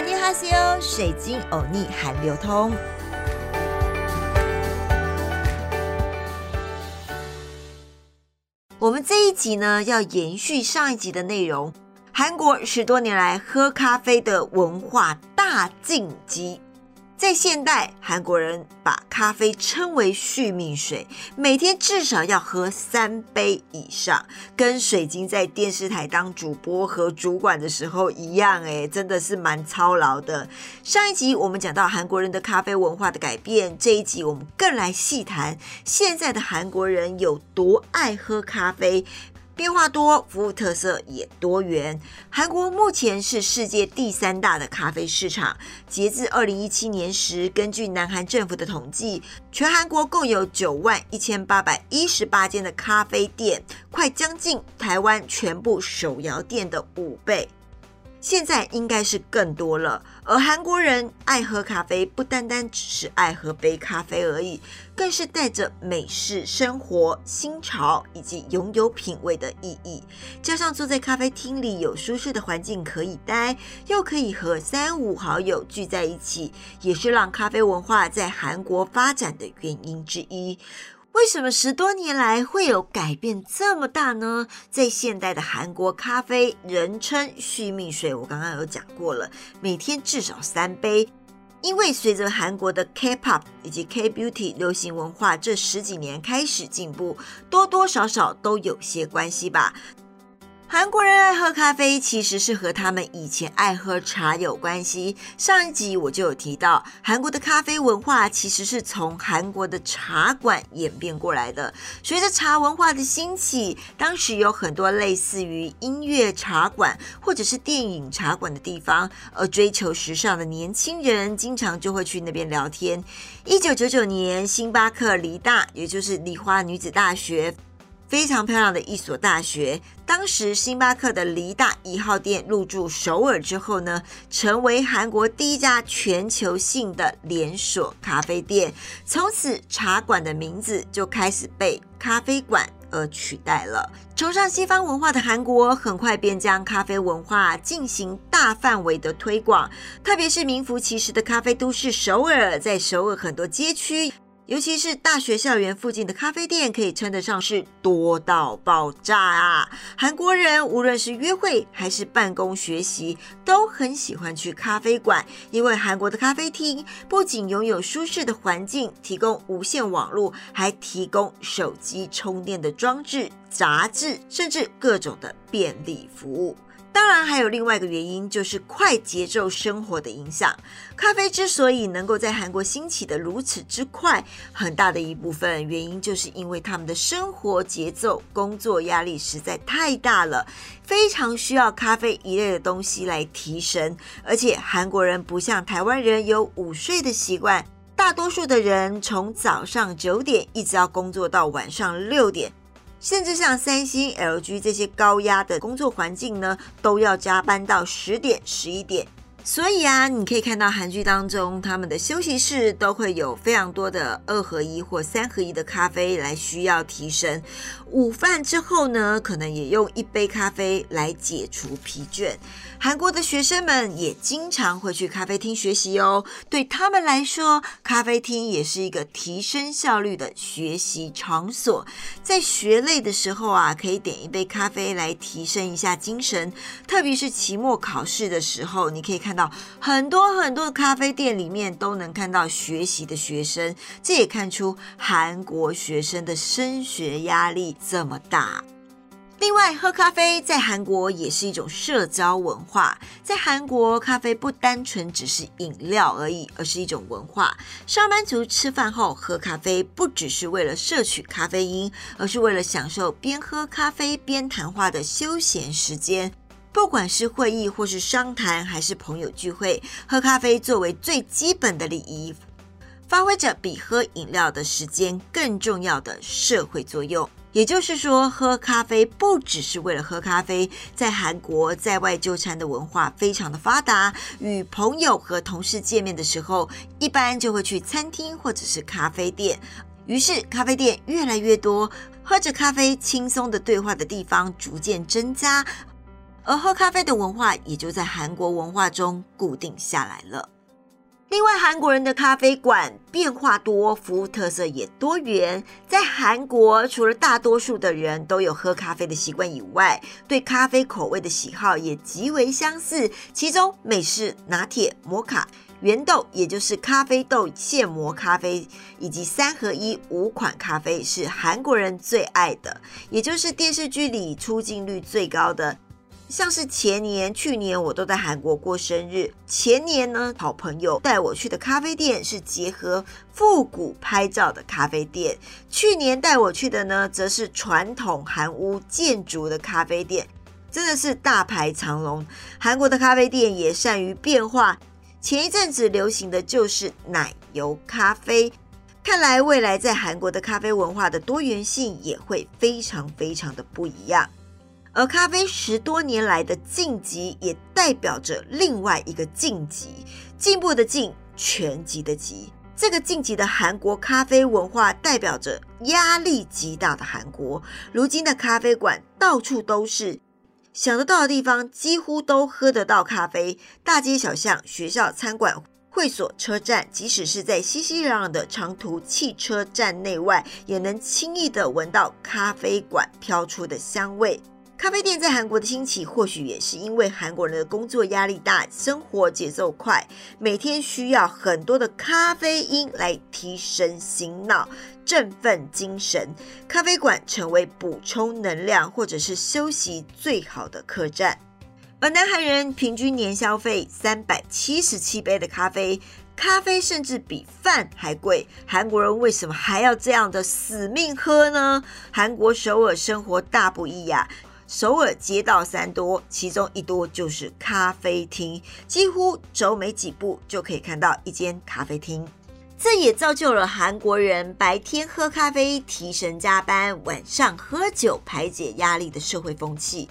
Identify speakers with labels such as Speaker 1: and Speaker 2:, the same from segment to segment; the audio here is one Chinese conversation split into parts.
Speaker 1: 安尼哈西欧，水晶欧尼韩流通。我们这一集呢，要延续上一集的内容。韩国十多年来喝咖啡的文化大晋级。在现代，韩国人把咖啡称为续命水，每天至少要喝三杯以上，跟水晶在电视台当主播和主管的时候一样，哎，真的是蛮操劳的。上一集我们讲到韩国人的咖啡文化的改变，这一集我们更来细谈现在的韩国人有多爱喝咖啡。变化多，服务特色也多元。韩国目前是世界第三大的咖啡市场。截至二零一七年时，根据南韩政府的统计，全韩国共有九万一千八百一十八间的咖啡店，快将近台湾全部手摇店的五倍。现在应该是更多了。而韩国人爱喝咖啡，不单单只是爱喝杯咖啡而已，更是带着美式生活新潮以及拥有品味的意义。加上坐在咖啡厅里有舒适的环境可以待，又可以和三五好友聚在一起，也是让咖啡文化在韩国发展的原因之一。为什么十多年来会有改变这么大呢？在现代的韩国咖啡，人称续命水，我刚刚有讲过了，每天至少三杯。因为随着韩国的 K-pop 以及 K-beauty 流行文化这十几年开始进步，多多少少都有些关系吧。韩国人爱喝咖啡，其实是和他们以前爱喝茶有关系。上一集我就有提到，韩国的咖啡文化其实是从韩国的茶馆演变过来的。随着茶文化的兴起，当时有很多类似于音乐茶馆或者是电影茶馆的地方，而追求时尚的年轻人经常就会去那边聊天。一九九九年，星巴克梨大，也就是梨花女子大学。非常漂亮的一所大学。当时星巴克的梨大一号店入驻首尔之后呢，成为韩国第一家全球性的连锁咖啡店。从此，茶馆的名字就开始被咖啡馆而取代了。崇尚西方文化的韩国，很快便将咖啡文化进行大范围的推广，特别是名副其实的咖啡都市首尔，在首尔很多街区。尤其是大学校园附近的咖啡店，可以称得上是多到爆炸啊！韩国人无论是约会还是办公学习，都很喜欢去咖啡馆，因为韩国的咖啡厅不仅拥有舒适的环境，提供无线网络，还提供手机充电的装置、杂志，甚至各种的便利服务。当然，还有另外一个原因，就是快节奏生活的影响。咖啡之所以能够在韩国兴起的如此之快，很大的一部分原因，就是因为他们的生活节奏、工作压力实在太大了，非常需要咖啡一类的东西来提神。而且，韩国人不像台湾人有午睡的习惯，大多数的人从早上九点一直要工作到晚上六点。甚至像三星、LG 这些高压的工作环境呢，都要加班到十点、十一点。所以啊，你可以看到韩剧当中，他们的休息室都会有非常多的二合一或三合一的咖啡来需要提神。午饭之后呢，可能也用一杯咖啡来解除疲倦。韩国的学生们也经常会去咖啡厅学习哦。对他们来说，咖啡厅也是一个提升效率的学习场所。在学累的时候啊，可以点一杯咖啡来提升一下精神。特别是期末考试的时候，你可以看。看到很多很多的咖啡店里面都能看到学习的学生，这也看出韩国学生的升学压力这么大。另外，喝咖啡在韩国也是一种社交文化。在韩国，咖啡不单纯只是饮料而已，而是一种文化。上班族吃饭后喝咖啡，不只是为了摄取咖啡因，而是为了享受边喝咖啡边谈话的休闲时间。不管是会议或是商谈，还是朋友聚会，喝咖啡作为最基本的礼仪，发挥着比喝饮料的时间更重要的社会作用。也就是说，喝咖啡不只是为了喝咖啡。在韩国，在外就餐的文化非常的发达，与朋友和同事见面的时候，一般就会去餐厅或者是咖啡店。于是，咖啡店越来越多，喝着咖啡轻松的对话的地方逐渐增加。而喝咖啡的文化也就在韩国文化中固定下来了。另外，韩国人的咖啡馆变化多，服务特色也多元。在韩国，除了大多数的人都有喝咖啡的习惯以外，对咖啡口味的喜好也极为相似。其中，美式、拿铁、摩卡、原豆，也就是咖啡豆现磨咖啡，以及三合一五款咖啡是韩国人最爱的，也就是电视剧里出镜率最高的。像是前年、去年我都在韩国过生日。前年呢，好朋友带我去的咖啡店是结合复古拍照的咖啡店。去年带我去的呢，则是传统韩屋建筑的咖啡店，真的是大排长龙。韩国的咖啡店也善于变化，前一阵子流行的就是奶油咖啡。看来未来在韩国的咖啡文化的多元性也会非常非常的不一样。而咖啡十多年来的晋级，也代表着另外一个晋级，进步的进，全集的集。这个晋级的韩国咖啡文化，代表着压力极大的韩国。如今的咖啡馆到处都是，想得到的地方几乎都喝得到咖啡。大街小巷、学校、餐馆、会所、车站，即使是在熙熙攘攘的长途汽车站内外，也能轻易的闻到咖啡馆飘出的香味。咖啡店在韩国的兴起，或许也是因为韩国人的工作压力大，生活节奏快，每天需要很多的咖啡因来提神醒脑、振奋精神。咖啡馆成为补充能量或者是休息最好的客栈。而南韩人平均年消费三百七十七杯的咖啡，咖啡甚至比饭还贵。韩国人为什么还要这样的死命喝呢？韩国首尔生活大不易呀。首尔街道三多，其中一多就是咖啡厅，几乎走没几步就可以看到一间咖啡厅。这也造就了韩国人白天喝咖啡提神加班，晚上喝酒排解压力的社会风气。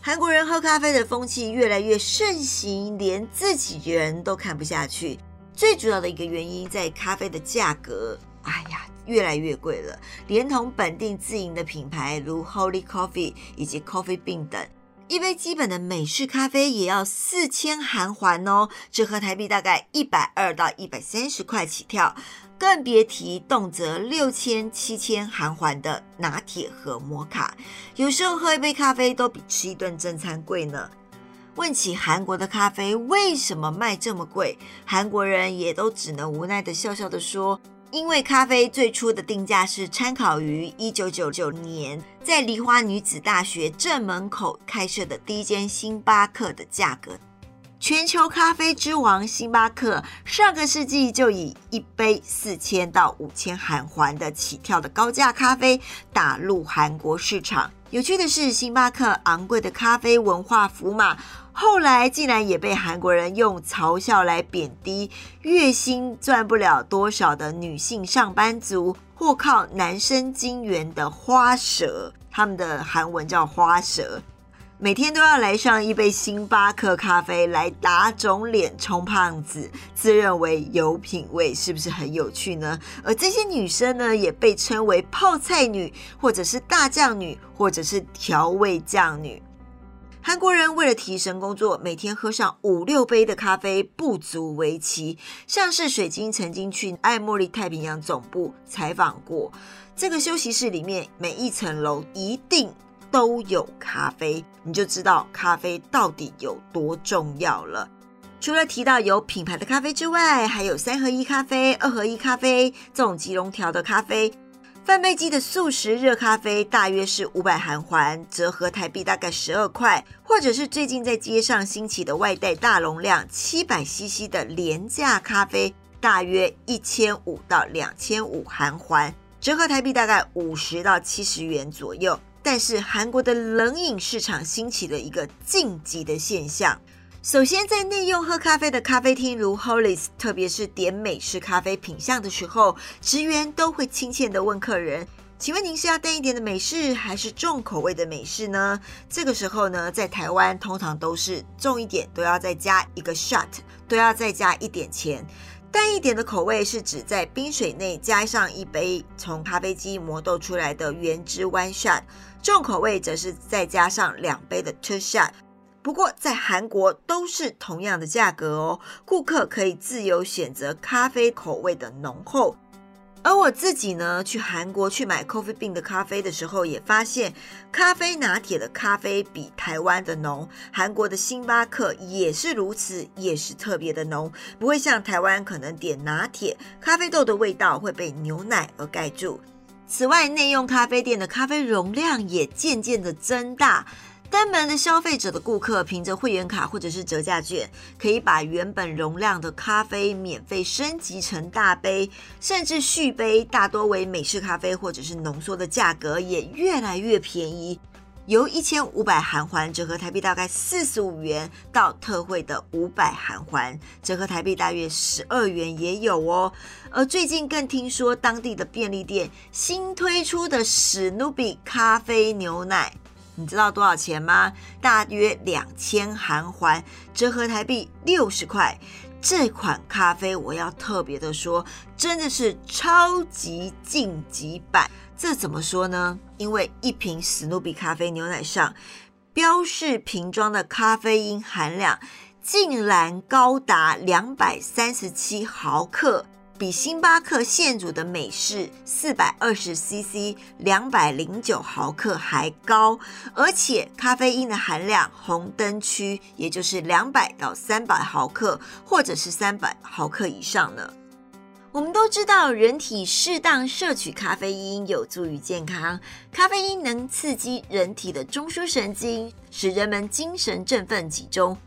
Speaker 1: 韩国人喝咖啡的风气越来越盛行，连自己人都看不下去。最主要的一个原因在咖啡的价格。哎呀！越来越贵了，连同本地自营的品牌如 Holy Coffee 以及 Coffee Bean 等，一杯基本的美式咖啡也要四千韩元哦，折合台币大概一百二到一百三十块起跳，更别提动辄六千、七千韩元的拿铁和摩卡，有时候喝一杯咖啡都比吃一顿正餐贵呢。问起韩国的咖啡为什么卖这么贵，韩国人也都只能无奈的笑笑的说。因为咖啡最初的定价是参考于一九九九年在梨花女子大学正门口开设的第一间星巴克的价格。全球咖啡之王星巴克上个世纪就以一杯四千到五千韩元的起跳的高价咖啡打入韩国市场。有趣的是，星巴克昂贵的咖啡文化符码。后来竟然也被韩国人用嘲笑来贬低，月薪赚不了多少的女性上班族，或靠男生金元的花蛇，他们的韩文叫花蛇，每天都要来上一杯星巴克咖啡来打肿脸充胖子，自认为有品味，是不是很有趣呢？而这些女生呢，也被称为泡菜女，或者是大酱女，或者是调味酱女。韩国人为了提神工作，每天喝上五六杯的咖啡不足为奇。像是水晶曾经去爱茉莉太平洋总部采访过，这个休息室里面每一层楼一定都有咖啡，你就知道咖啡到底有多重要了。除了提到有品牌的咖啡之外，还有三合一咖啡、二合一咖啡这种即溶调的咖啡。贩卖机的速食热咖啡大约是五百韩元，折合台币大概十二块，或者是最近在街上兴起的外带大容量七百 CC 的廉价咖啡，大约一千五到两千五韩元，折合台币大概五十到七十元左右。但是韩国的冷饮市场兴起了一个晋级的现象。首先，在内用喝咖啡的咖啡厅，如 Hollis，特别是点美式咖啡品相的时候，职员都会亲切的问客人：“请问您是要淡一点的美式，还是重口味的美式呢？”这个时候呢，在台湾通常都是重一点，都要再加一个 shot，都要再加一点钱。淡一点的口味是指在冰水内加上一杯从咖啡机磨豆出来的原汁 one shot，重口味则是再加上两杯的 two shot。不过在韩国都是同样的价格哦，顾客可以自由选择咖啡口味的浓厚。而我自己呢，去韩国去买 Coffee Bean 的咖啡的时候，也发现咖啡拿铁的咖啡比台湾的浓，韩国的星巴克也是如此，也是特别的浓，不会像台湾可能点拿铁，咖啡豆的味道会被牛奶而盖住。此外，内用咖啡店的咖啡容量也渐渐的增大。单门的消费者的顾客凭着会员卡或者是折价券，可以把原本容量的咖啡免费升级成大杯，甚至续杯，大多为美式咖啡或者是浓缩的价格也越来越便宜，由一千五百韩环折合台币大概四十五元，到特惠的五百韩环折合台币大约十二元也有哦。而最近更听说当地的便利店新推出的史努比咖啡牛奶。你知道多少钱吗？大约两千韩环，折合台币六十块。这款咖啡我要特别的说，真的是超级晋级版。这怎么说呢？因为一瓶史努比咖啡牛奶上标示瓶装的咖啡因含量，竟然高达两百三十七毫克。比星巴克现煮的美式四百二十 CC 两百零九毫克还高，而且咖啡因的含量红灯区，也就是两百到三百毫克，或者是三百毫克以上呢。我们都知道，人体适当摄取咖啡因有助于健康。咖啡因能刺激人体的中枢神经，使人们精神振奋、集中。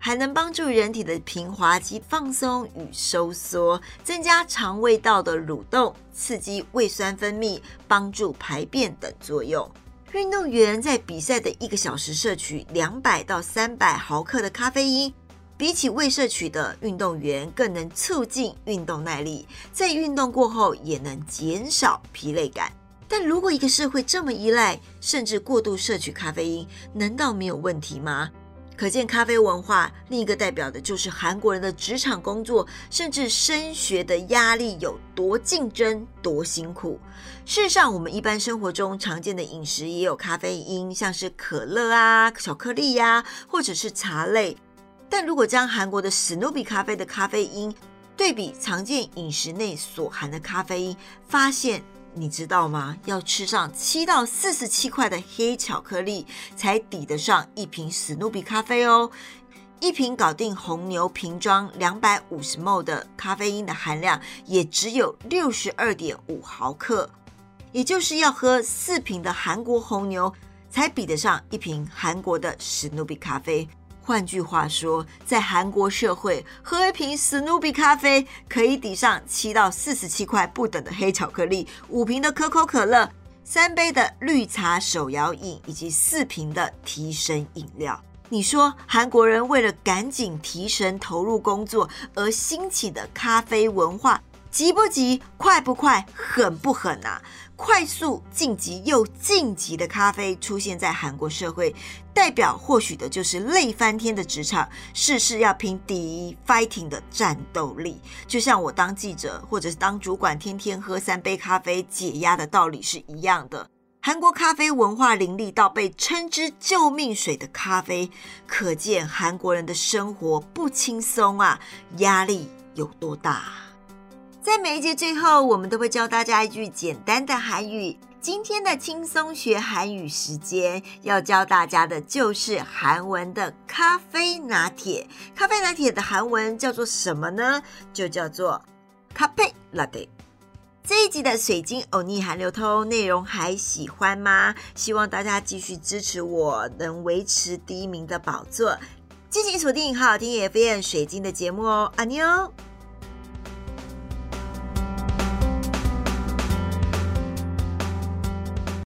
Speaker 1: 还能帮助人体的平滑肌放松与收缩，增加肠胃道的蠕动，刺激胃酸分泌，帮助排便等作用。运动员在比赛的一个小时摄取两百到三百毫克的咖啡因，比起未摄取的运动员更能促进运动耐力，在运动过后也能减少疲累感。但如果一个社会这么依赖，甚至过度摄取咖啡因，难道没有问题吗？可见咖啡文化另一个代表的就是韩国人的职场工作，甚至升学的压力有多竞争、多辛苦。事实上，我们一般生活中常见的饮食也有咖啡因，像是可乐啊、巧克力呀，或者是茶类。但如果将韩国的史努比咖啡的咖啡因对比常见饮食内所含的咖啡因，发现。你知道吗？要吃上七到四十七块的黑巧克力，才抵得上一瓶史努比咖啡哦。一瓶搞定红牛瓶装两百五十 ml 的咖啡因的含量，也只有六十二点五毫克，也就是要喝四瓶的韩国红牛，才比得上一瓶韩国的史努比咖啡。换句话说，在韩国社会，喝一瓶史努比咖啡可以抵上七到四十七块不等的黑巧克力，五瓶的可口可乐，三杯的绿茶手摇饮，以及四瓶的提神饮料。你说，韩国人为了赶紧提神投入工作而兴起的咖啡文化，急不急？快不快？狠不狠啊？快速晋级又晋级的咖啡出现在韩国社会，代表或许的就是累翻天的职场，事事要拼第一 fighting 的战斗力。就像我当记者或者是当主管，天天喝三杯咖啡解压的道理是一样的。韩国咖啡文化林立到被称之救命水的咖啡，可见韩国人的生活不轻松啊，压力有多大。在每一节最后，我们都会教大家一句简单的韩语。今天的轻松学韩语时间，要教大家的就是韩文的咖啡拿铁。咖啡拿铁的韩文叫做什么呢？就叫做咖啡拿铁。这一集的水晶欧尼韩流通内容还喜欢吗？希望大家继续支持我，能维持第一名的宝座。敬请锁定好好听 FM 水晶的节目哦，阿妞。